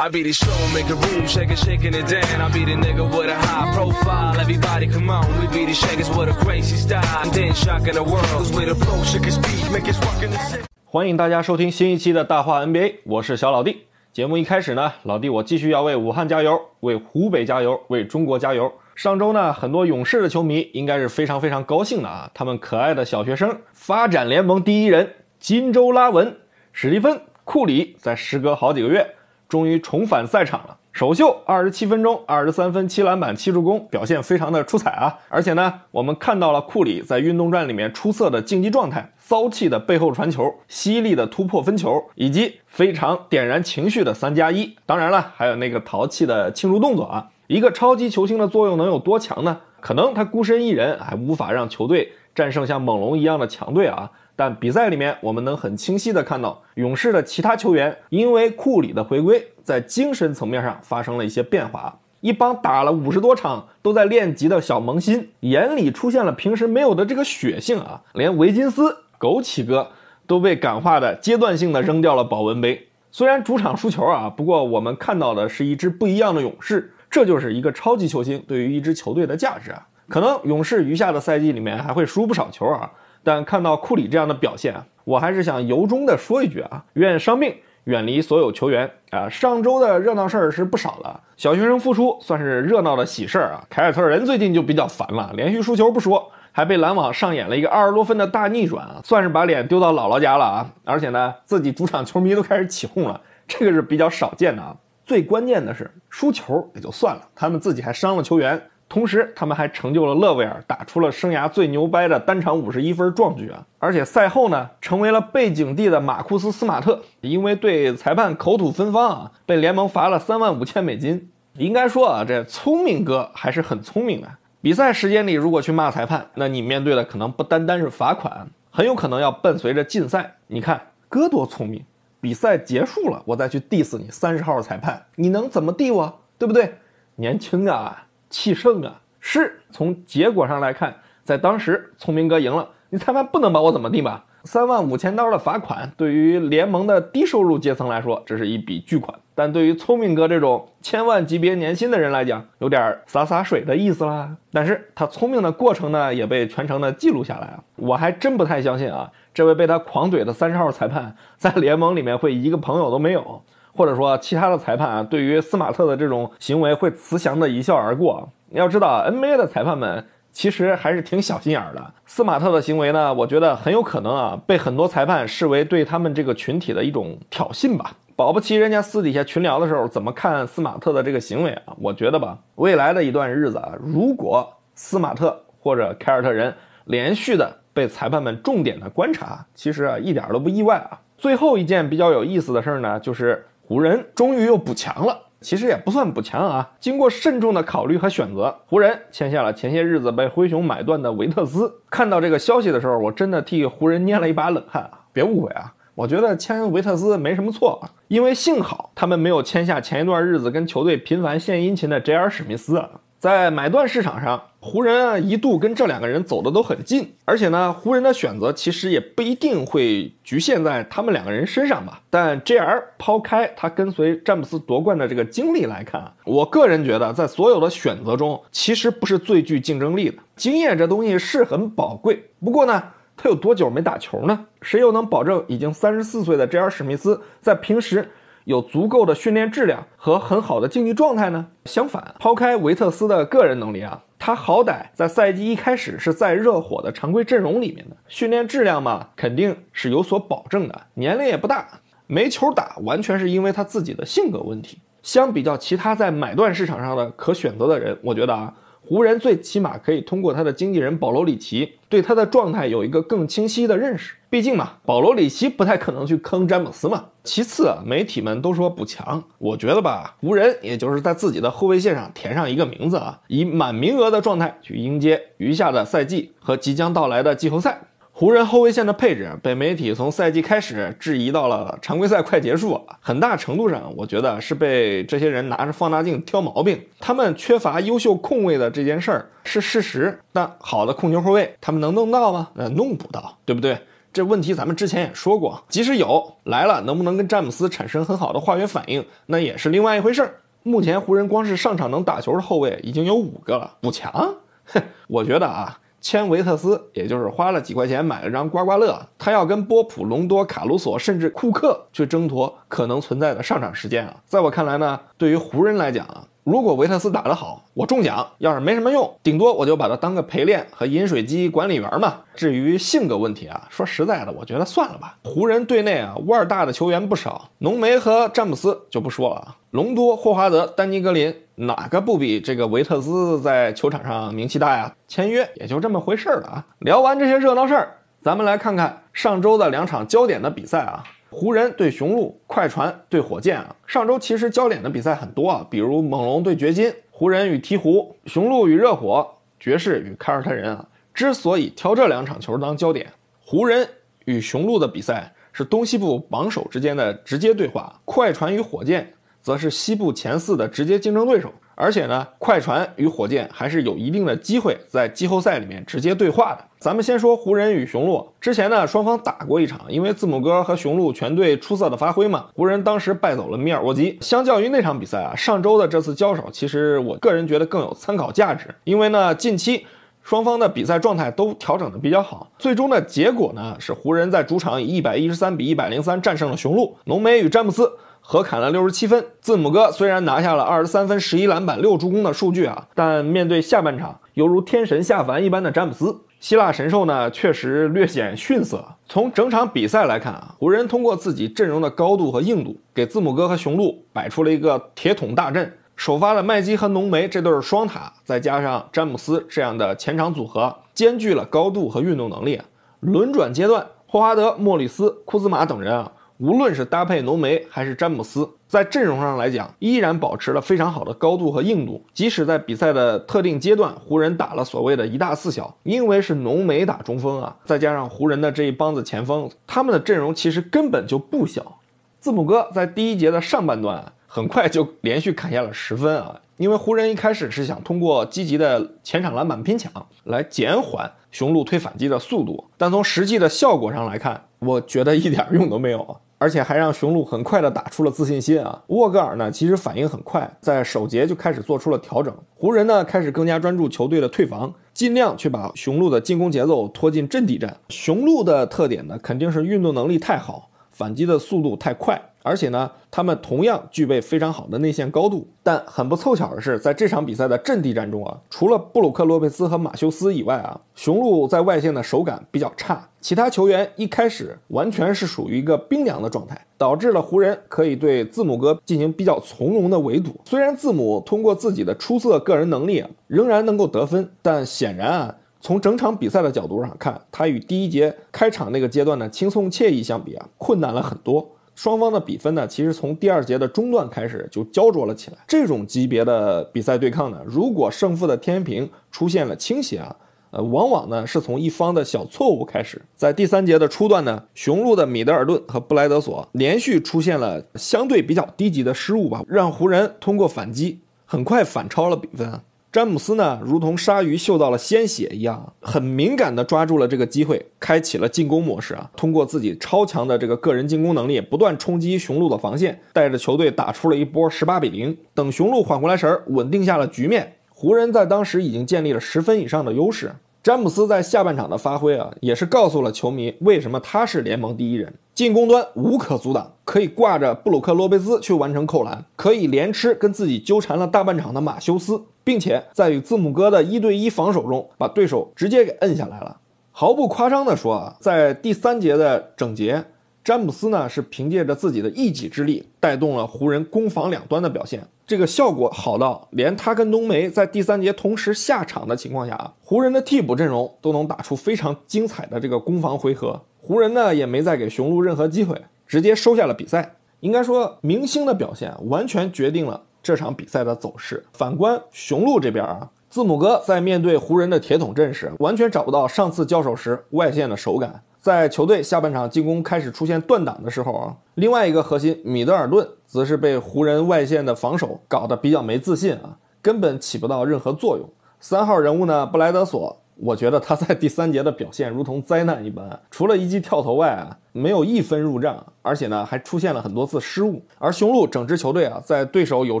I be the show, make a room, shake it, shaking it down. I be the nigga with a high profile. Everybody come on, we be the shakers with a crazy style. And then shocking the world, cause we the pro, shake his speed, make it rockin' the city. 欢迎大家收听新一期的大话 NBA，我是小老弟。节目一开始呢，老弟我继续要为武汉加油，为湖北加油，为中国加油。上周呢，很多勇士的球迷应该是非常非常高兴的啊，他们可爱的小学生发展联盟第一人金州拉文、史蒂芬·库里在时隔好几个月，终于重返赛场了。首秀二十七分钟，二十三分、七篮板、七助攻，表现非常的出彩啊！而且呢，我们看到了库里在运动战里面出色的竞技状态，骚气的背后传球，犀利的突破分球，以及非常点燃情绪的三加一。当然了，还有那个淘气的庆祝动作啊！一个超级球星的作用能有多强呢？可能他孤身一人还无法让球队战胜像猛龙一样的强队啊。但比赛里面，我们能很清晰的看到，勇士的其他球员因为库里的回归，在精神层面上发生了一些变化。一帮打了五十多场都在练级的小萌新，眼里出现了平时没有的这个血性啊！连维金斯、枸杞哥都被感化的阶段性的扔掉了保温杯。虽然主场输球啊，不过我们看到的是一支不一样的勇士。这就是一个超级球星对于一支球队的价值啊！可能勇士余下的赛季里面还会输不少球啊。但看到库里这样的表现啊，我还是想由衷的说一句啊，愿伤病远离所有球员啊！上周的热闹事儿是不少了，小学生复出算是热闹的喜事儿啊。凯尔特人最近就比较烦了，连续输球不说，还被篮网上演了一个二十多分的大逆转啊，算是把脸丢到姥姥家了啊！而且呢，自己主场球迷都开始起哄了，这个是比较少见的啊。最关键的是输球也就算了，他们自己还伤了球员。同时，他们还成就了勒维尔打出了生涯最牛掰的单场五十一分壮举啊！而且赛后呢，成为了背景地的马库斯·斯马特，因为对裁判口吐芬芳啊，被联盟罚了三万五千美金。应该说啊，这聪明哥还是很聪明的。比赛时间里如果去骂裁判，那你面对的可能不单单是罚款，很有可能要伴随着禁赛。你看哥多聪明，比赛结束了我再去 diss 你三十号裁判，你能怎么 diss 我？对不对？年轻啊！气盛啊！是从结果上来看，在当时聪明哥赢了，你裁判不能把我怎么地吧？三万五千刀的罚款，对于联盟的低收入阶层来说，这是一笔巨款；但对于聪明哥这种千万级别年薪的人来讲，有点洒洒水的意思啦。但是他聪明的过程呢，也被全程的记录下来啊！我还真不太相信啊，这位被他狂怼的三十号裁判在联盟里面会一个朋友都没有。或者说，其他的裁判啊，对于斯马特的这种行为会慈祥的一笑而过。要知道，NBA 的裁判们其实还是挺小心眼儿的。斯马特的行为呢，我觉得很有可能啊，被很多裁判视为对他们这个群体的一种挑衅吧。保不齐人家私底下群聊的时候怎么看斯马特的这个行为啊？我觉得吧，未来的一段日子啊，如果斯马特或者凯尔特人连续的被裁判们重点的观察，其实啊，一点都不意外啊。最后一件比较有意思的事儿呢，就是。湖人终于又补强了，其实也不算补强啊。经过慎重的考虑和选择，湖人签下了前些日子被灰熊买断的维特斯。看到这个消息的时候，我真的替湖人捏了一把冷汗啊！别误会啊，我觉得签维特斯没什么错啊，因为幸好他们没有签下前一段日子跟球队频繁献殷勤的 J.R. 史密斯。在买断市场上，湖人啊一度跟这两个人走的都很近，而且呢，湖人的选择其实也不一定会局限在他们两个人身上吧。但 JR 抛开他跟随詹姆斯夺冠的这个经历来看，我个人觉得，在所有的选择中，其实不是最具竞争力的。经验这东西是很宝贵，不过呢，他有多久没打球呢？谁又能保证已经三十四岁的 JR 史密斯在平时？有足够的训练质量和很好的竞技状态呢？相反，抛开维特斯的个人能力啊，他好歹在赛季一开始是在热火的常规阵容里面的，训练质量嘛，肯定是有所保证的。年龄也不大，没球打，完全是因为他自己的性格问题。相比较其他在买断市场上的可选择的人，我觉得啊，湖人最起码可以通过他的经纪人保罗里奇对他的状态有一个更清晰的认识。毕竟嘛，保罗里奇不太可能去坑詹姆斯嘛。其次啊，媒体们都说补强，我觉得吧，湖人也就是在自己的后卫线上填上一个名字啊，以满名额的状态去迎接余下的赛季和即将到来的季后赛。湖人后卫线的配置被媒体从赛季开始质疑到了常规赛快结束，很大程度上，我觉得是被这些人拿着放大镜挑毛病。他们缺乏优秀控卫的这件事儿是事实，但好的控球后卫他们能弄到吗？呃，弄不到，对不对？这问题咱们之前也说过，即使有来了，能不能跟詹姆斯产生很好的化学反应，那也是另外一回事儿。目前湖人光是上场能打球的后卫已经有五个了，补强，哼，我觉得啊。签维特斯，也就是花了几块钱买了张刮刮乐，他要跟波普、隆多、卡鲁索，甚至库克去争夺可能存在的上场时间啊！在我看来呢，对于湖人来讲啊，如果维特斯打得好，我中奖；要是没什么用，顶多我就把他当个陪练和饮水机管理员嘛。至于性格问题啊，说实在的，我觉得算了吧。湖人队内啊，腕儿大的球员不少，浓眉和詹姆斯就不说了啊，隆多、霍华德、丹尼格林。哪个不比这个维特斯在球场上名气大呀？签约也就这么回事了啊！聊完这些热闹事儿，咱们来看看上周的两场焦点的比赛啊。湖人对雄鹿，快船对火箭啊。上周其实焦点的比赛很多啊，比如猛龙对掘金，湖人与鹈鹕，雄鹿与热火，爵士与凯尔特人啊。之所以挑这两场球当焦点，湖人与雄鹿的比赛是东西部榜首之间的直接对话，快船与火箭。则是西部前四的直接竞争对手，而且呢，快船与火箭还是有一定的机会在季后赛里面直接对话的。咱们先说湖人与雄鹿，之前呢双方打过一场，因为字母哥和雄鹿全队出色的发挥嘛，湖人当时败走了米尔沃基。相较于那场比赛啊，上周的这次交手，其实我个人觉得更有参考价值，因为呢近期双方的比赛状态都调整的比较好。最终的结果呢是湖人在主场以一百一十三比一百零三战胜了雄鹿，浓眉与詹姆斯。合砍了六十七分，字母哥虽然拿下了二十三分、十一篮板、六助攻的数据啊，但面对下半场犹如天神下凡一般的詹姆斯，希腊神兽呢确实略显逊色。从整场比赛来看啊，湖人通过自己阵容的高度和硬度，给字母哥和雄鹿摆出了一个铁桶大阵。首发的麦基和浓眉这对双塔，再加上詹姆斯这样的前场组合，兼具了高度和运动能力。轮转阶段，霍华德、莫里斯、库兹马等人啊。无论是搭配浓眉还是詹姆斯，在阵容上来讲，依然保持了非常好的高度和硬度。即使在比赛的特定阶段，湖人打了所谓的一大四小，因为是浓眉打中锋啊，再加上湖人的这一帮子前锋，他们的阵容其实根本就不小。字母哥在第一节的上半段很快就连续砍下了十分啊，因为湖人一开始是想通过积极的前场篮板拼抢来减缓雄鹿推反击的速度，但从实际的效果上来看，我觉得一点用都没有啊。而且还让雄鹿很快的打出了自信心啊！沃格尔呢，其实反应很快，在首节就开始做出了调整。湖人呢，开始更加专注球队的退防，尽量去把雄鹿的进攻节奏拖进阵地战。雄鹿的特点呢，肯定是运动能力太好，反击的速度太快。而且呢，他们同样具备非常好的内线高度，但很不凑巧的是，在这场比赛的阵地战中啊，除了布鲁克·洛佩斯和马修斯以外啊，雄鹿在外线的手感比较差，其他球员一开始完全是属于一个冰凉的状态，导致了湖人可以对字母哥进行比较从容的围堵。虽然字母通过自己的出色个人能力啊，仍然能够得分，但显然啊，从整场比赛的角度上看，他与第一节开场那个阶段的轻松惬意相比啊，困难了很多。双方的比分呢，其实从第二节的中段开始就焦灼了起来。这种级别的比赛对抗呢，如果胜负的天平出现了倾斜啊，呃，往往呢是从一方的小错误开始。在第三节的初段呢，雄鹿的米德尔顿和布莱德索连续出现了相对比较低级的失误吧，让湖人通过反击很快反超了比分。啊詹姆斯呢，如同鲨鱼嗅到了鲜血一样，很敏感地抓住了这个机会，开启了进攻模式啊！通过自己超强的这个个人进攻能力，不断冲击雄鹿的防线，带着球队打出了一波十八比零。等雄鹿缓过来神儿，稳定下了局面，湖人在当时已经建立了十分以上的优势。詹姆斯在下半场的发挥啊，也是告诉了球迷为什么他是联盟第一人。进攻端无可阻挡，可以挂着布鲁克·洛佩斯去完成扣篮，可以连吃跟自己纠缠了大半场的马修斯，并且在与字母哥的一对一防守中，把对手直接给摁下来了。毫不夸张地说啊，在第三节的整节，詹姆斯呢是凭借着自己的一己之力，带动了湖人攻防两端的表现。这个效果好到连他跟浓眉在第三节同时下场的情况下啊，湖人的替补阵容都能打出非常精彩的这个攻防回合。湖人呢也没再给雄鹿任何机会，直接收下了比赛。应该说，明星的表现完全决定了这场比赛的走势。反观雄鹿这边啊，字母哥在面对湖人的铁桶阵时，完全找不到上次交手时外线的手感。在球队下半场进攻开始出现断档的时候啊，另外一个核心米德尔顿则是被湖人外线的防守搞得比较没自信啊，根本起不到任何作用。三号人物呢，布莱德索，我觉得他在第三节的表现如同灾难一般，除了一记跳投外啊，没有一分入账，而且呢还出现了很多次失误。而雄鹿整支球队啊，在对手有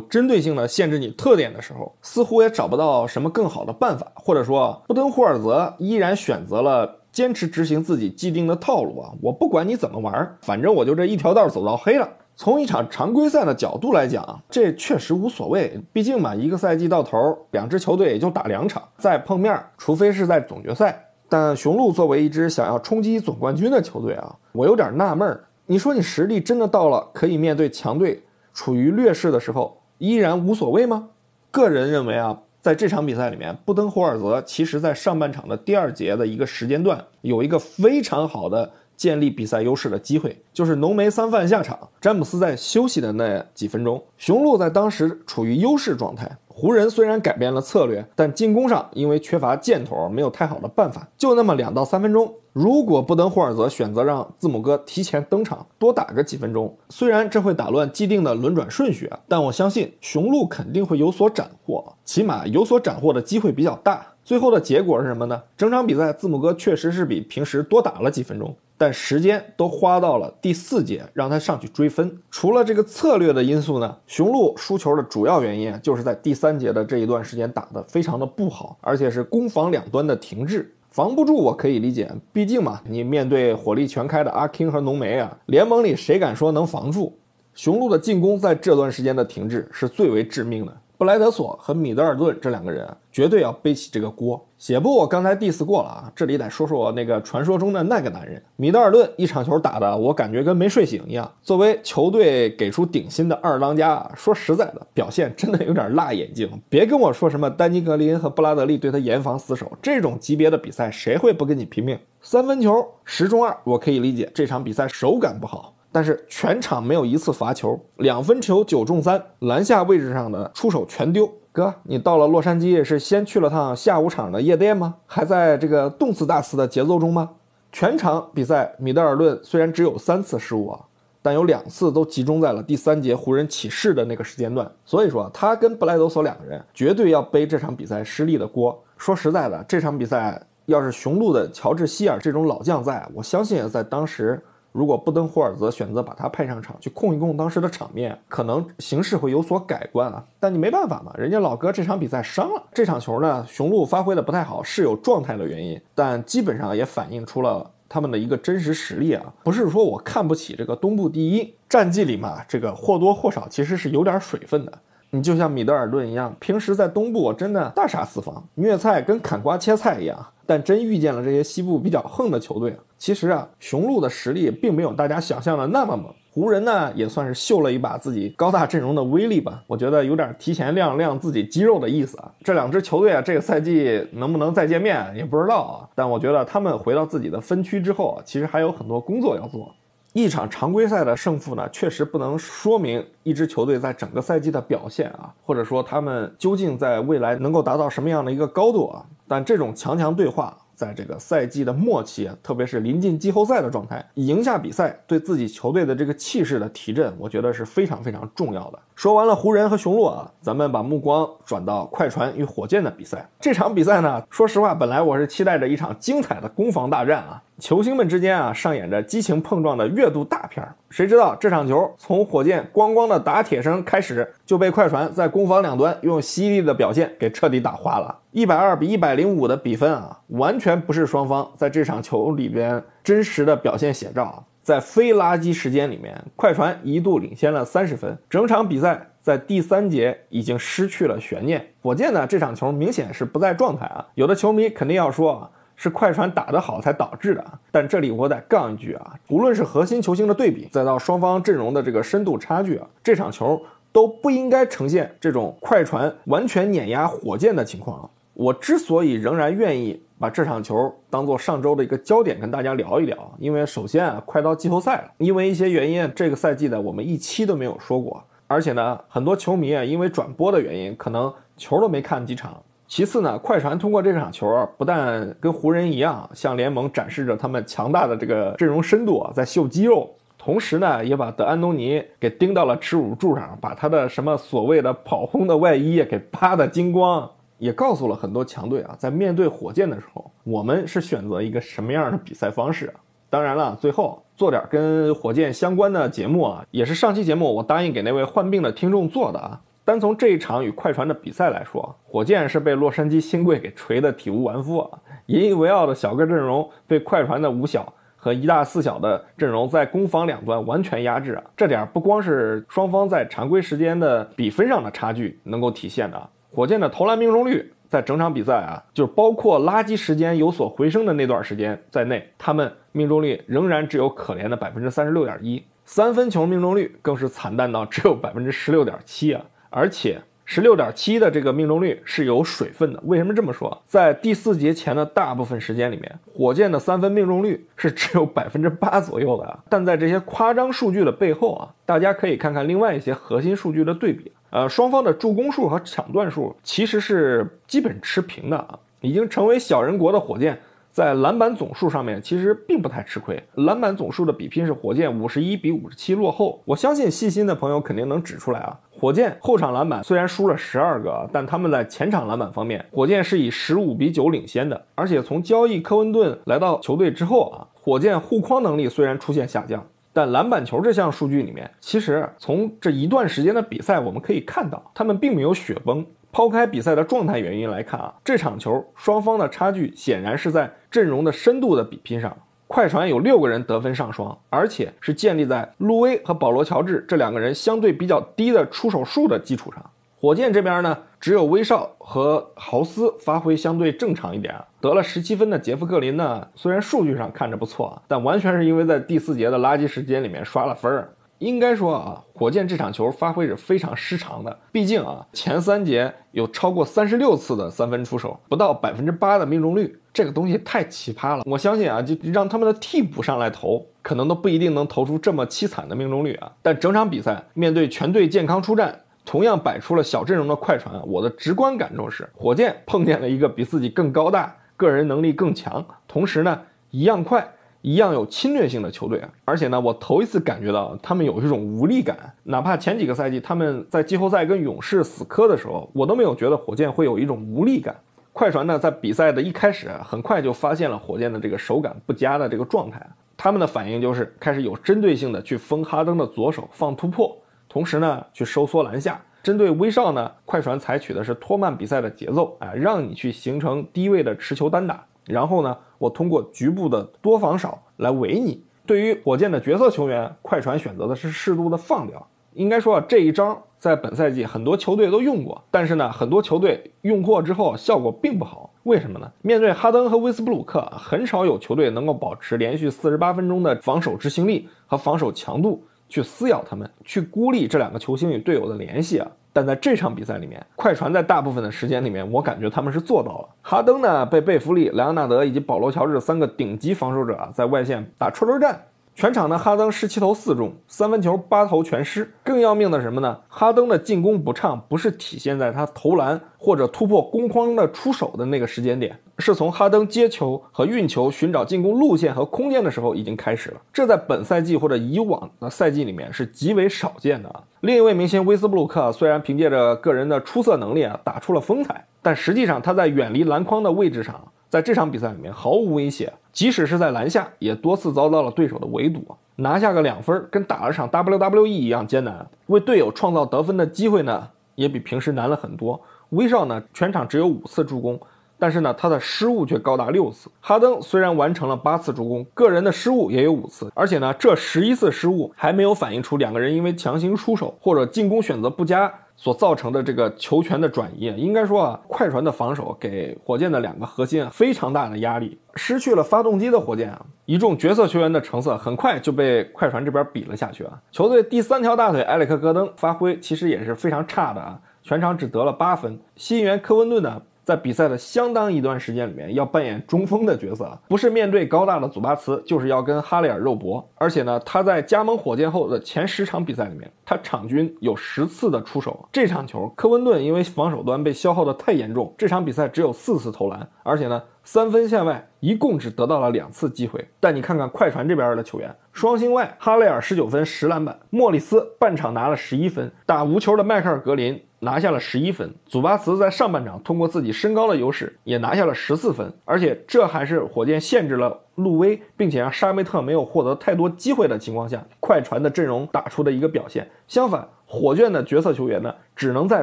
针对性的限制你特点的时候，似乎也找不到什么更好的办法，或者说布登霍尔泽依然选择了。坚持执行自己既定的套路啊！我不管你怎么玩，反正我就这一条道走到黑了。从一场常规赛的角度来讲，这确实无所谓。毕竟嘛，一个赛季到头，两支球队也就打两场，再碰面，除非是在总决赛。但雄鹿作为一支想要冲击总冠军的球队啊，我有点纳闷儿。你说你实力真的到了可以面对强队，处于劣势的时候，依然无所谓吗？个人认为啊。在这场比赛里面，布登霍尔泽其实在上半场的第二节的一个时间段，有一个非常好的建立比赛优势的机会，就是浓眉三犯下场，詹姆斯在休息的那几分钟，雄鹿在当时处于优势状态。湖人虽然改变了策略，但进攻上因为缺乏箭头，没有太好的办法。就那么两到三分钟，如果布登霍尔泽选择让字母哥提前登场，多打个几分钟，虽然这会打乱既定的轮转顺序，但我相信雄鹿肯定会有所斩获，起码有所斩获的机会比较大。最后的结果是什么呢？整场比赛字母哥确实是比平时多打了几分钟。但时间都花到了第四节，让他上去追分。除了这个策略的因素呢，雄鹿输球的主要原因就是在第三节的这一段时间打得非常的不好，而且是攻防两端的停滞，防不住我可以理解，毕竟嘛，你面对火力全开的阿 king 和浓眉啊，联盟里谁敢说能防住？雄鹿的进攻在这段时间的停滞是最为致命的。布莱德索和米德尔顿这两个人绝对要背起这个锅。写不，我刚才 diss 过了啊，这里得说说那个传说中的那个男人米德尔顿，一场球打的我感觉跟没睡醒一样。作为球队给出顶薪的二当家啊，说实在的，表现真的有点辣眼睛。别跟我说什么丹尼格林和布拉德利对他严防死守，这种级别的比赛谁会不跟你拼命？三分球十中二，我可以理解这场比赛手感不好。但是全场没有一次罚球，两分球九中三，篮下位置上的出手全丢。哥，你到了洛杉矶是先去了趟下午场的夜店吗？还在这个动次大次的节奏中吗？全场比赛，米德尔顿虽然只有三次失误啊，但有两次都集中在了第三节湖人起势的那个时间段。所以说，他跟布莱德索两个人绝对要背这场比赛失利的锅。说实在的，这场比赛要是雄鹿的乔治希尔这种老将在，我相信在当时。如果布登霍尔泽选择把他派上场去控一控当时的场面，可能形势会有所改观啊。但你没办法嘛，人家老哥这场比赛伤了。这场球呢，雄鹿发挥的不太好，是有状态的原因，但基本上也反映出了他们的一个真实实力啊。不是说我看不起这个东部第一战绩里嘛，这个或多或少其实是有点水分的。你就像米德尔顿一样，平时在东部真的大杀四方，虐菜跟砍瓜切菜一样。但真遇见了这些西部比较横的球队啊，其实啊，雄鹿的实力并没有大家想象的那么猛。湖人呢，也算是秀了一把自己高大阵容的威力吧。我觉得有点提前亮亮自己肌肉的意思啊。这两支球队啊，这个赛季能不能再见面也不知道啊。但我觉得他们回到自己的分区之后啊，其实还有很多工作要做。一场常规赛的胜负呢，确实不能说明一支球队在整个赛季的表现啊，或者说他们究竟在未来能够达到什么样的一个高度啊。但这种强强对话，在这个赛季的末期，特别是临近季后赛的状态，赢下比赛，对自己球队的这个气势的提振，我觉得是非常非常重要的。说完了湖人和雄鹿啊，咱们把目光转到快船与火箭的比赛。这场比赛呢，说实话，本来我是期待着一场精彩的攻防大战啊。球星们之间啊，上演着激情碰撞的阅读大片儿。谁知道这场球从火箭咣咣的打铁声开始，就被快船在攻防两端用犀利的表现给彻底打花了。一百二比一百零五的比分啊，完全不是双方在这场球里边真实的表现写照啊。在非垃圾时间里面，快船一度领先了三十分，整场比赛在第三节已经失去了悬念。火箭呢，这场球明显是不在状态啊。有的球迷肯定要说啊。是快船打得好才导致的，但这里我得杠一句啊，无论是核心球星的对比，再到双方阵容的这个深度差距啊，这场球都不应该呈现这种快船完全碾压火箭的情况啊。我之所以仍然愿意把这场球当做上周的一个焦点跟大家聊一聊，因为首先啊，快到季后赛了，因为一些原因，这个赛季的我们一期都没有说过，而且呢，很多球迷啊，因为转播的原因，可能球都没看几场。其次呢，快船通过这场球，不但跟湖人一样向联盟展示着他们强大的这个阵容深度啊，在秀肌肉，同时呢，也把德安东尼给钉到了耻辱柱上，把他的什么所谓的跑轰的外衣给扒得精光，也告诉了很多强队啊，在面对火箭的时候，我们是选择一个什么样的比赛方式？当然了，最后做点跟火箭相关的节目啊，也是上期节目我答应给那位患病的听众做的啊。单从这一场与快船的比赛来说，火箭是被洛杉矶新贵给锤得体无完肤啊！引以为傲的小个阵容被快船的五小和一大四小的阵容在攻防两端完全压制啊！这点不光是双方在常规时间的比分上的差距能够体现的，火箭的投篮命中率在整场比赛啊，就是包括垃圾时间有所回升的那段时间在内，他们命中率仍然只有可怜的百分之三十六点一，三分球命中率更是惨淡到只有百分之十六点七啊！而且十六点七的这个命中率是有水分的。为什么这么说？在第四节前的大部分时间里面，火箭的三分命中率是只有 百分之八左右的。但在这些夸张数据的背后啊，大家可以看看另外一些核心数据的对比。呃，双方的助攻数和抢断数其实是基本持平的啊，已经成为小人国的火箭。在篮板总数上面，其实并不太吃亏。篮板总数的比拼是火箭五十一比五十七落后。我相信细心的朋友肯定能指出来啊。火箭后场篮板虽然输了十二个，但他们在前场篮板方面，火箭是以十五比九领先的。而且从交易科温顿来到球队之后啊，火箭护框能力虽然出现下降，但篮板球这项数据里面，其实从这一段时间的比赛我们可以看到，他们并没有雪崩。抛开比赛的状态原因来看啊，这场球双方的差距显然是在阵容的深度的比拼上。快船有六个人得分上双，而且是建立在路威和保罗乔治这两个人相对比较低的出手数的基础上。火箭这边呢，只有威少和豪斯发挥相对正常一点，得了十七分的杰夫格林呢，虽然数据上看着不错啊，但完全是因为在第四节的垃圾时间里面刷了分儿。应该说啊，火箭这场球发挥是非常失常的。毕竟啊，前三节有超过三十六次的三分出手，不到百分之八的命中率，这个东西太奇葩了。我相信啊，就让他们的替补上来投，可能都不一定能投出这么凄惨的命中率啊。但整场比赛面对全队健康出战，同样摆出了小阵容的快船，我的直观感受是，火箭碰见了一个比自己更高大、个人能力更强，同时呢一样快。一样有侵略性的球队啊，而且呢，我头一次感觉到他们有一种无力感。哪怕前几个赛季他们在季后赛跟勇士死磕的时候，我都没有觉得火箭会有一种无力感。快船呢，在比赛的一开始，很快就发现了火箭的这个手感不佳的这个状态，他们的反应就是开始有针对性的去封哈登的左手放突破，同时呢，去收缩篮下。针对威少呢，快船采取的是拖慢比赛的节奏，啊，让你去形成低位的持球单打。然后呢，我通过局部的多防少来围你。对于火箭的角色球员，快船选择的是适度的放掉。应该说啊，这一招在本赛季很多球队都用过，但是呢，很多球队用过之后效果并不好。为什么呢？面对哈登和威斯布鲁克，很少有球队能够保持连续四十八分钟的防守执行力和防守强度去撕咬他们，去孤立这两个球星与队友的联系啊。但在这场比赛里面，快船在大部分的时间里面，我感觉他们是做到了。哈登呢，被贝弗利、莱昂纳德以及保罗·乔治三个顶级防守者，在外线打车轮战。全场呢，哈登十七投四中，三分球八投全失。更要命的什么呢？哈登的进攻不畅，不是体现在他投篮或者突破攻框的出手的那个时间点，是从哈登接球和运球、寻找进攻路线和空间的时候已经开始了。这在本赛季或者以往的赛季里面是极为少见的啊。另一位明星威斯布鲁克虽然凭借着个人的出色能力啊，打出了风采，但实际上他在远离篮筐的位置上。在这场比赛里面毫无威胁，即使是在篮下，也多次遭到了对手的围堵，拿下个两分，跟打了场 WWE 一样艰难。为队友创造得分的机会呢，也比平时难了很多。威少呢，全场只有五次助攻，但是呢，他的失误却高达六次。哈登虽然完成了八次助攻，个人的失误也有五次，而且呢，这十一次失误还没有反映出两个人因为强行出手或者进攻选择不佳。所造成的这个球权的转移，应该说啊，快船的防守给火箭的两个核心啊非常大的压力。失去了发动机的火箭啊，一众角色球员的成色很快就被快船这边比了下去啊。球队第三条大腿埃里克戈登发挥其实也是非常差的啊，全场只得了八分。新援科温顿呢？在比赛的相当一段时间里面，要扮演中锋的角色，不是面对高大的祖巴茨，就是要跟哈雷尔肉搏。而且呢，他在加盟火箭后的前十场比赛里面，他场均有十次的出手。这场球，科温顿因为防守端被消耗的太严重，这场比赛只有四次投篮，而且呢，三分线外一共只得到了两次机会。但你看看快船这边的球员，双星外哈雷尔十九分十篮板，莫里斯半场拿了十一分，打无球的迈克尔格林。拿下了十一分，祖巴茨在上半场通过自己身高的优势也拿下了十四分，而且这还是火箭限制了路威，并且让沙梅特没有获得太多机会的情况下，快船的阵容打出的一个表现。相反，火箭的角色球员呢，只能在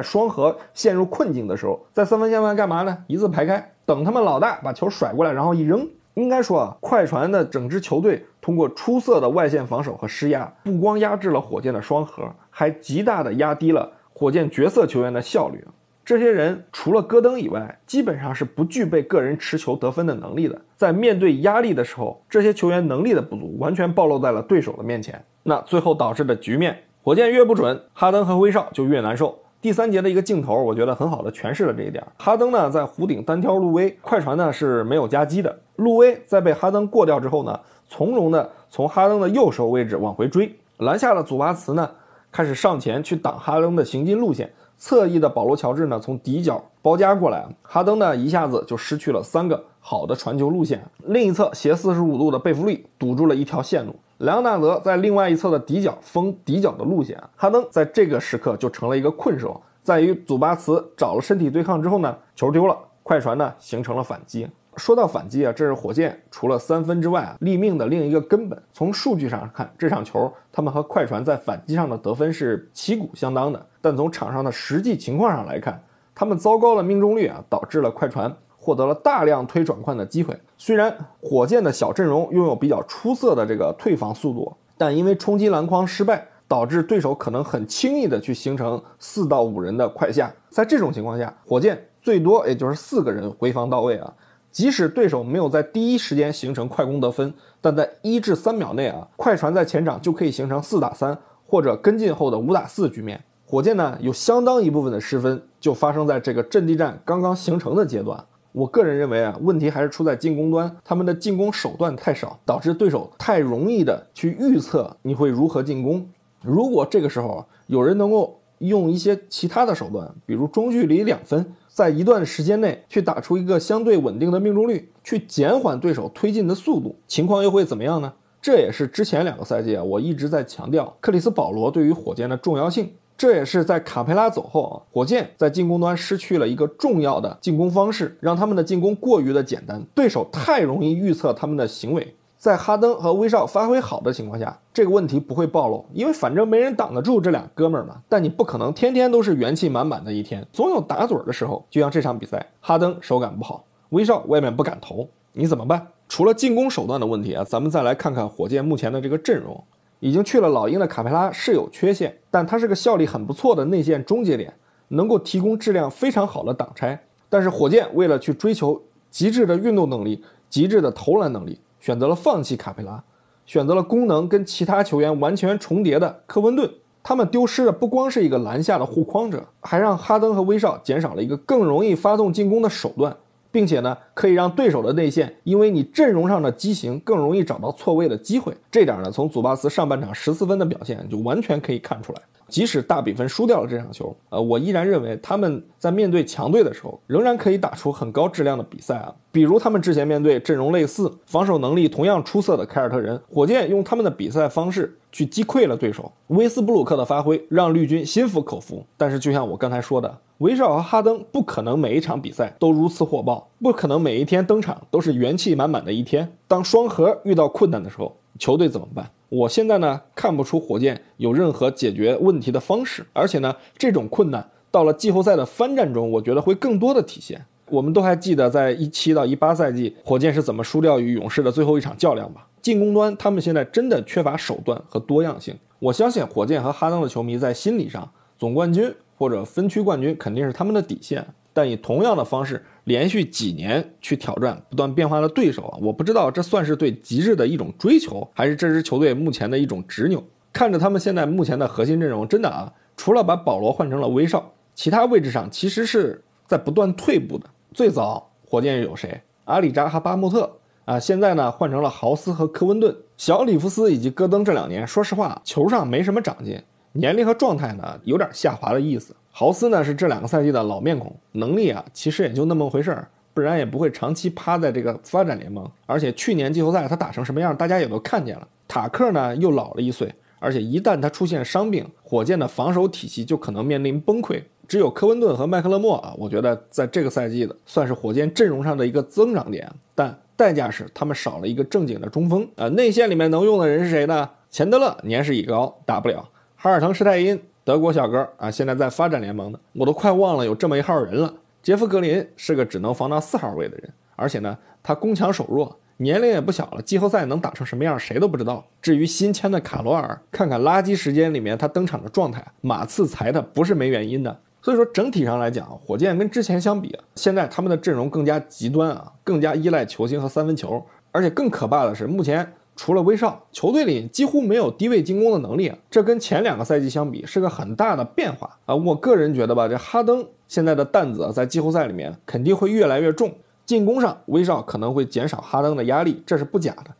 双核陷入困境的时候，在三分线外干嘛呢？一字排开，等他们老大把球甩过来，然后一扔。应该说啊，快船的整支球队通过出色的外线防守和施压，不光压制了火箭的双核，还极大的压低了。火箭角色球员的效率，这些人除了戈登以外，基本上是不具备个人持球得分的能力的。在面对压力的时候，这些球员能力的不足完全暴露在了对手的面前。那最后导致的局面，火箭越不准，哈登和威少就越难受。第三节的一个镜头，我觉得很好的诠释了这一点。哈登呢在弧顶单挑路威，快船呢是没有夹击的。路威在被哈登过掉之后呢，从容的从哈登的右手位置往回追，篮下的祖巴茨呢。开始上前去挡哈登的行进路线，侧翼的保罗·乔治呢从底角包夹过来，哈登呢一下子就失去了三个好的传球路线。另一侧斜四十五度的贝弗利堵住了一条线路，莱昂纳德在另外一侧的底角封底角的路线，哈登在这个时刻就成了一个困手，在与祖巴茨找了身体对抗之后呢，球丢了，快船呢形成了反击。说到反击啊，这是火箭除了三分之外啊立命的另一个根本。从数据上看，这场球他们和快船在反击上的得分是旗鼓相当的。但从场上的实际情况上来看，他们糟糕的命中率啊，导致了快船获得了大量推转换的机会。虽然火箭的小阵容拥有比较出色的这个退防速度，但因为冲击篮筐失败，导致对手可能很轻易的去形成四到五人的快下。在这种情况下，火箭最多也就是四个人回防到位啊。即使对手没有在第一时间形成快攻得分，但在一至三秒内啊，快船在前场就可以形成四打三或者跟进后的五打四局面。火箭呢，有相当一部分的失分就发生在这个阵地战刚刚形成的阶段。我个人认为啊，问题还是出在进攻端，他们的进攻手段太少，导致对手太容易的去预测你会如何进攻。如果这个时候有人能够用一些其他的手段，比如中距离两分。在一段时间内去打出一个相对稳定的命中率，去减缓对手推进的速度，情况又会怎么样呢？这也是之前两个赛季啊，我一直在强调克里斯保罗对于火箭的重要性。这也是在卡佩拉走后啊，火箭在进攻端失去了一个重要的进攻方式，让他们的进攻过于的简单，对手太容易预测他们的行为。在哈登和威少发挥好的情况下，这个问题不会暴露，因为反正没人挡得住这俩哥们儿嘛。但你不可能天天都是元气满满的一天，总有打盹的时候。就像这场比赛，哈登手感不好，威少外面不敢投，你怎么办？除了进攻手段的问题啊，咱们再来看看火箭目前的这个阵容。已经去了老鹰的卡佩拉是有缺陷，但他是个效力很不错的内线终结点，能够提供质量非常好的挡拆。但是火箭为了去追求极致的运动能力、极致的投篮能力。选择了放弃卡佩拉，选择了功能跟其他球员完全重叠的科温顿。他们丢失的不光是一个篮下的护框者，还让哈登和威少减少了一个更容易发动进攻的手段，并且呢，可以让对手的内线因为你阵容上的畸形更容易找到错位的机会。这点呢，从祖巴茨上半场十四分的表现就完全可以看出来。即使大比分输掉了这场球，呃，我依然认为他们在面对强队的时候，仍然可以打出很高质量的比赛啊。比如他们之前面对阵容类似、防守能力同样出色的凯尔特人，火箭用他们的比赛方式去击溃了对手。威斯布鲁克的发挥让绿军心服口服。但是就像我刚才说的，威少和哈登不可能每一场比赛都如此火爆，不可能每一天登场都是元气满满的一天。当双核遇到困难的时候，球队怎么办？我现在呢看不出火箭有任何解决问题的方式，而且呢这种困难到了季后赛的翻战中，我觉得会更多的体现。我们都还记得在一七到一八赛季，火箭是怎么输掉与勇士的最后一场较量吧？进攻端他们现在真的缺乏手段和多样性。我相信火箭和哈登的球迷在心理上，总冠军或者分区冠军肯定是他们的底线，但以同样的方式连续几年去挑战不断变化的对手啊，我不知道这算是对极致的一种追求，还是这支球队目前的一种执拗。看着他们现在目前的核心阵容，真的啊，除了把保罗换成了威少，其他位置上其实是在不断退步的。最早火箭有谁？阿里扎和巴莫特啊，现在呢换成了豪斯和科温顿。小里弗斯以及戈登这两年，说实话，球上没什么长进，年龄和状态呢有点下滑的意思。豪斯呢是这两个赛季的老面孔，能力啊其实也就那么回事儿，不然也不会长期趴在这个发展联盟。而且去年季后赛他打成什么样，大家也都看见了。塔克呢又老了一岁，而且一旦他出现伤病，火箭的防守体系就可能面临崩溃。只有科温顿和麦克勒莫啊，我觉得在这个赛季的算是火箭阵容上的一个增长点，但。代价是他们少了一个正经的中锋啊，内线里面能用的人是谁呢？钱德勒年事已高，打不了。哈尔滕施泰因，德国小哥啊，现在在发展联盟呢，我都快忘了有这么一号人了。杰夫格林是个只能防到四号位的人，而且呢，他攻强守弱，年龄也不小了，季后赛能打成什么样谁都不知道。至于新签的卡罗尔，看看垃圾时间里面他登场的状态，马刺裁他不是没原因的。所以说整体上来讲，火箭跟之前相比，现在他们的阵容更加极端啊，更加依赖球星和三分球，而且更可怕的是，目前除了威少，球队里几乎没有低位进攻的能力啊，这跟前两个赛季相比是个很大的变化啊。我个人觉得吧，这哈登现在的担子在季后赛里面肯定会越来越重，进攻上威少可能会减少哈登的压力，这是不假的，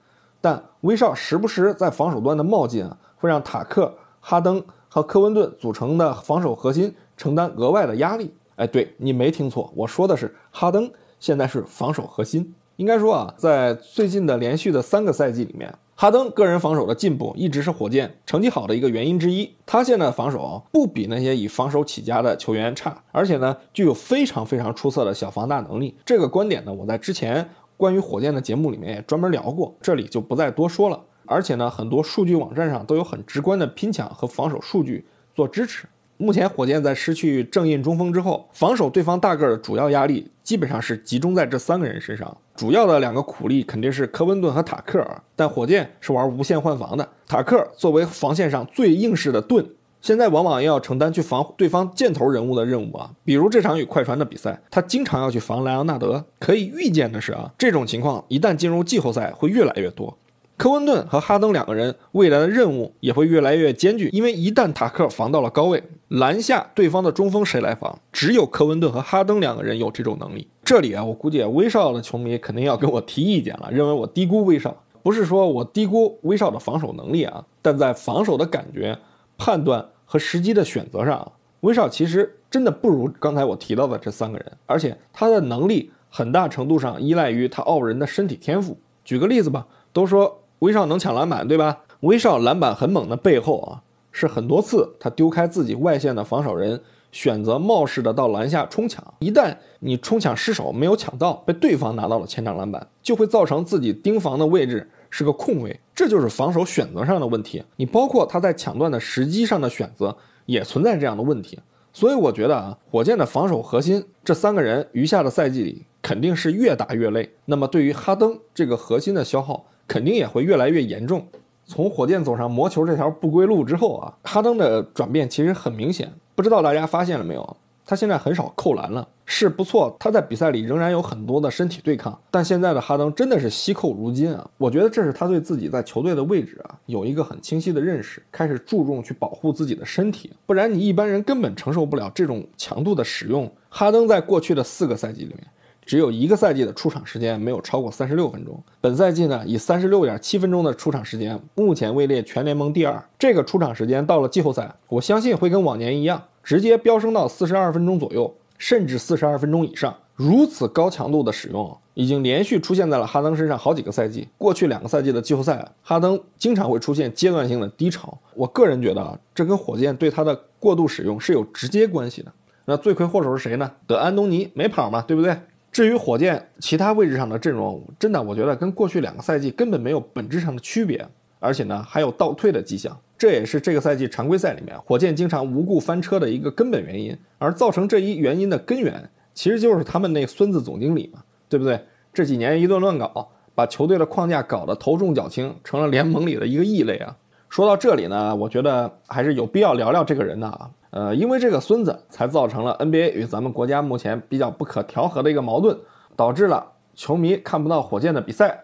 但威少时不时在防守端的冒进啊，会让塔克、哈登和科温顿组成的防守核心。承担额外的压力，哎，对你没听错，我说的是哈登现在是防守核心。应该说啊，在最近的连续的三个赛季里面，哈登个人防守的进步一直是火箭成绩好的一个原因之一。他现在的防守不比那些以防守起家的球员差，而且呢，具有非常非常出色的小防大能力。这个观点呢，我在之前关于火箭的节目里面也专门聊过，这里就不再多说了。而且呢，很多数据网站上都有很直观的拼抢和防守数据做支持。目前火箭在失去正印中锋之后，防守对方大个的主要压力基本上是集中在这三个人身上。主要的两个苦力肯定是科温顿和塔克，但火箭是玩无限换防的。塔克作为防线上最硬实的盾，现在往往要承担去防对方箭头人物的任务啊。比如这场与快船的比赛，他经常要去防莱昂纳德。可以预见的是啊，这种情况一旦进入季后赛会越来越多。科温顿和哈登两个人未来的任务也会越来越艰巨，因为一旦塔克防到了高位，篮下对方的中锋谁来防？只有科温顿和哈登两个人有这种能力。这里啊，我估计威少的球迷肯定要给我提意见了，认为我低估威少。不是说我低估威少的防守能力啊，但在防守的感觉、判断和时机的选择上，威少其实真的不如刚才我提到的这三个人，而且他的能力很大程度上依赖于他傲人的身体天赋。举个例子吧，都说。威少能抢篮板，对吧？威少篮板很猛的背后啊，是很多次他丢开自己外线的防守人，选择冒失的到篮下冲抢。一旦你冲抢失手，没有抢到，被对方拿到了前场篮板，就会造成自己盯防的位置是个空位，这就是防守选择上的问题。你包括他在抢断的时机上的选择，也存在这样的问题。所以我觉得啊，火箭的防守核心这三个人，余下的赛季里肯定是越打越累。那么对于哈登这个核心的消耗。肯定也会越来越严重。从火箭走上魔球这条不归路之后啊，哈登的转变其实很明显。不知道大家发现了没有？他现在很少扣篮了，是不错。他在比赛里仍然有很多的身体对抗，但现在的哈登真的是惜扣如金啊！我觉得这是他对自己在球队的位置啊有一个很清晰的认识，开始注重去保护自己的身体。不然你一般人根本承受不了这种强度的使用。哈登在过去的四个赛季里面。只有一个赛季的出场时间没有超过三十六分钟。本赛季呢，以三十六点七分钟的出场时间，目前位列全联盟第二。这个出场时间到了季后赛，我相信会跟往年一样，直接飙升到四十二分钟左右，甚至四十二分钟以上。如此高强度的使用，已经连续出现在了哈登身上好几个赛季。过去两个赛季的季后赛，哈登经常会出现阶段性的低潮。我个人觉得啊，这跟火箭对他的过度使用是有直接关系的。那罪魁祸首是谁呢？德安东尼没跑嘛，对不对？至于火箭其他位置上的阵容，真的我觉得跟过去两个赛季根本没有本质上的区别，而且呢还有倒退的迹象，这也是这个赛季常规赛里面火箭经常无故翻车的一个根本原因。而造成这一原因的根源，其实就是他们那孙子总经理嘛，对不对？这几年一顿乱搞，把球队的框架搞得头重脚轻，成了联盟里的一个异类啊。说到这里呢，我觉得还是有必要聊聊这个人的啊。呃，因为这个孙子才造成了 NBA 与咱们国家目前比较不可调和的一个矛盾，导致了球迷看不到火箭的比赛。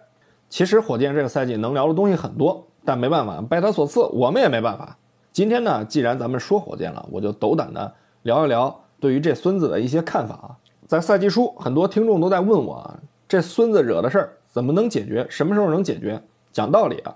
其实火箭这个赛季能聊的东西很多，但没办法，拜他所赐，我们也没办法。今天呢，既然咱们说火箭了，我就斗胆的聊一聊对于这孙子的一些看法啊。在赛季初，很多听众都在问我啊，这孙子惹的事儿怎么能解决？什么时候能解决？讲道理啊，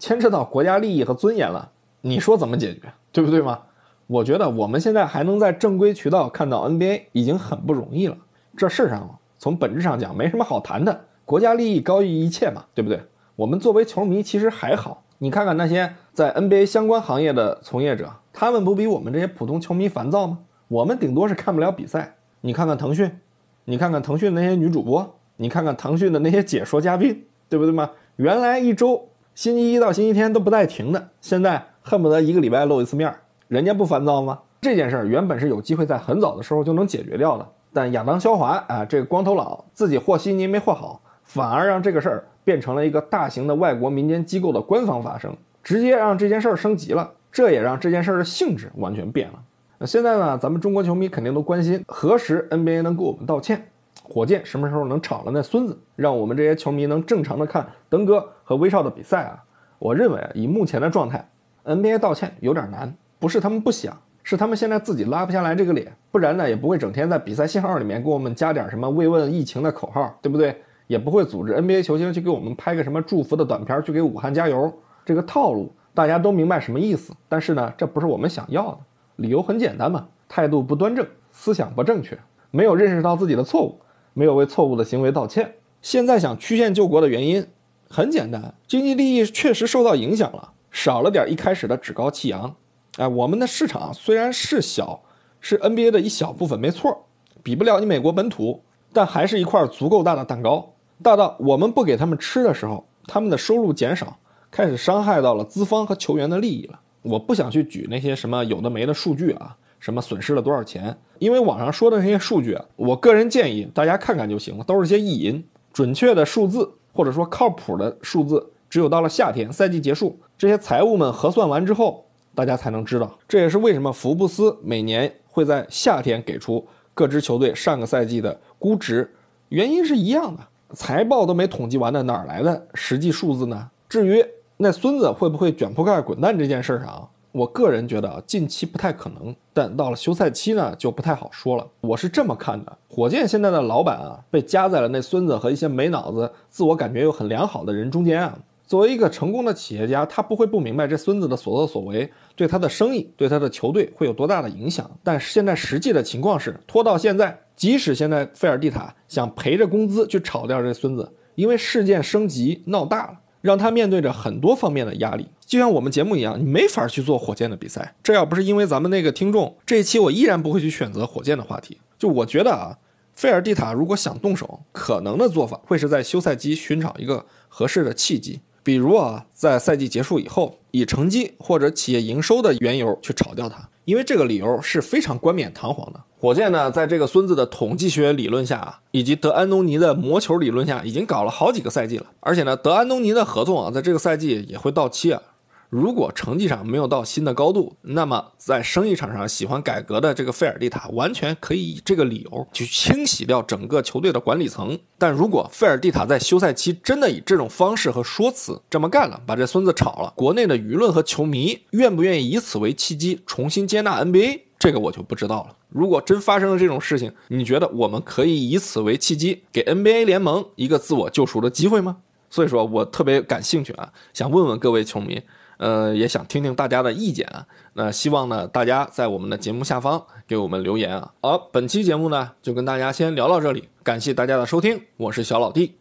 牵扯到国家利益和尊严了，你说怎么解决？对不对吗？我觉得我们现在还能在正规渠道看到 NBA 已经很不容易了。这事上从本质上讲没什么好谈的，国家利益高于一切嘛，对不对？我们作为球迷其实还好，你看看那些在 NBA 相关行业的从业者，他们不比我们这些普通球迷烦躁吗？我们顶多是看不了比赛。你看看腾讯，你看看腾讯那些女主播，你看看腾讯的那些解说嘉宾，对不对吗？原来一周星期一到星期天都不带停的，现在恨不得一个礼拜露一次面儿。人家不烦躁吗？这件事儿原本是有机会在很早的时候就能解决掉的，但亚当·肖华啊，这个光头佬自己和稀泥没和好，反而让这个事儿变成了一个大型的外国民间机构的官方发声，直接让这件事儿升级了。这也让这件事儿的性质完全变了。现在呢，咱们中国球迷肯定都关心何时 NBA 能给我们道歉，火箭什么时候能炒了那孙子，让我们这些球迷能正常的看登哥和威少的比赛啊？我认为啊以目前的状态，NBA 道歉有点难。不是他们不想，是他们现在自己拉不下来这个脸，不然呢也不会整天在比赛信号里面给我们加点什么慰问疫情的口号，对不对？也不会组织 NBA 球星去给我们拍个什么祝福的短片，去给武汉加油。这个套路大家都明白什么意思，但是呢，这不是我们想要的。理由很简单嘛，态度不端正，思想不正确，没有认识到自己的错误，没有为错误的行为道歉。现在想曲线救国的原因很简单，经济利益确实受到影响了，少了点一开始的趾高气扬。哎，我们的市场虽然是小，是 NBA 的一小部分，没错，比不了你美国本土，但还是一块足够大的蛋糕，大到我们不给他们吃的时候，他们的收入减少，开始伤害到了资方和球员的利益了。我不想去举那些什么有的没的数据啊，什么损失了多少钱，因为网上说的那些数据啊，我个人建议大家看看就行了，都是些意淫，准确的数字或者说靠谱的数字，只有到了夏天赛季结束，这些财务们核算完之后。大家才能知道，这也是为什么福布斯每年会在夏天给出各支球队上个赛季的估值，原因是一样的。财报都没统计完的，哪来的实际数字呢？至于那孙子会不会卷铺盖滚蛋这件事上，我个人觉得近期不太可能，但到了休赛期呢，就不太好说了。我是这么看的：火箭现在的老板啊，被夹在了那孙子和一些没脑子、自我感觉又很良好的人中间啊。作为一个成功的企业家，他不会不明白这孙子的所作所为对他的生意、对他的球队会有多大的影响。但是现在实际的情况是，拖到现在，即使现在费尔蒂塔想赔着工资去炒掉这孙子，因为事件升级闹大了，让他面对着很多方面的压力。就像我们节目一样，你没法去做火箭的比赛。这要不是因为咱们那个听众，这一期我依然不会去选择火箭的话题。就我觉得啊，费尔蒂塔如果想动手，可能的做法会是在休赛期寻找一个合适的契机。比如啊，在赛季结束以后，以成绩或者企业营收的缘由去炒掉它，因为这个理由是非常冠冕堂皇的。火箭呢，在这个孙子的统计学理论下，以及德安东尼的魔球理论下，已经搞了好几个赛季了。而且呢，德安东尼的合同啊，在这个赛季也会到期啊。如果成绩上没有到新的高度，那么在生意场上喜欢改革的这个费尔蒂塔完全可以以这个理由去清洗掉整个球队的管理层。但如果费尔蒂塔在休赛期真的以这种方式和说辞这么干了，把这孙子炒了，国内的舆论和球迷愿不愿意以此为契机重新接纳 NBA，这个我就不知道了。如果真发生了这种事情，你觉得我们可以以此为契机给 NBA 联盟一个自我救赎的机会吗？所以说我特别感兴趣啊，想问问各位球迷。呃，也想听听大家的意见啊。那希望呢，大家在我们的节目下方给我们留言啊。好，本期节目呢，就跟大家先聊到这里，感谢大家的收听，我是小老弟。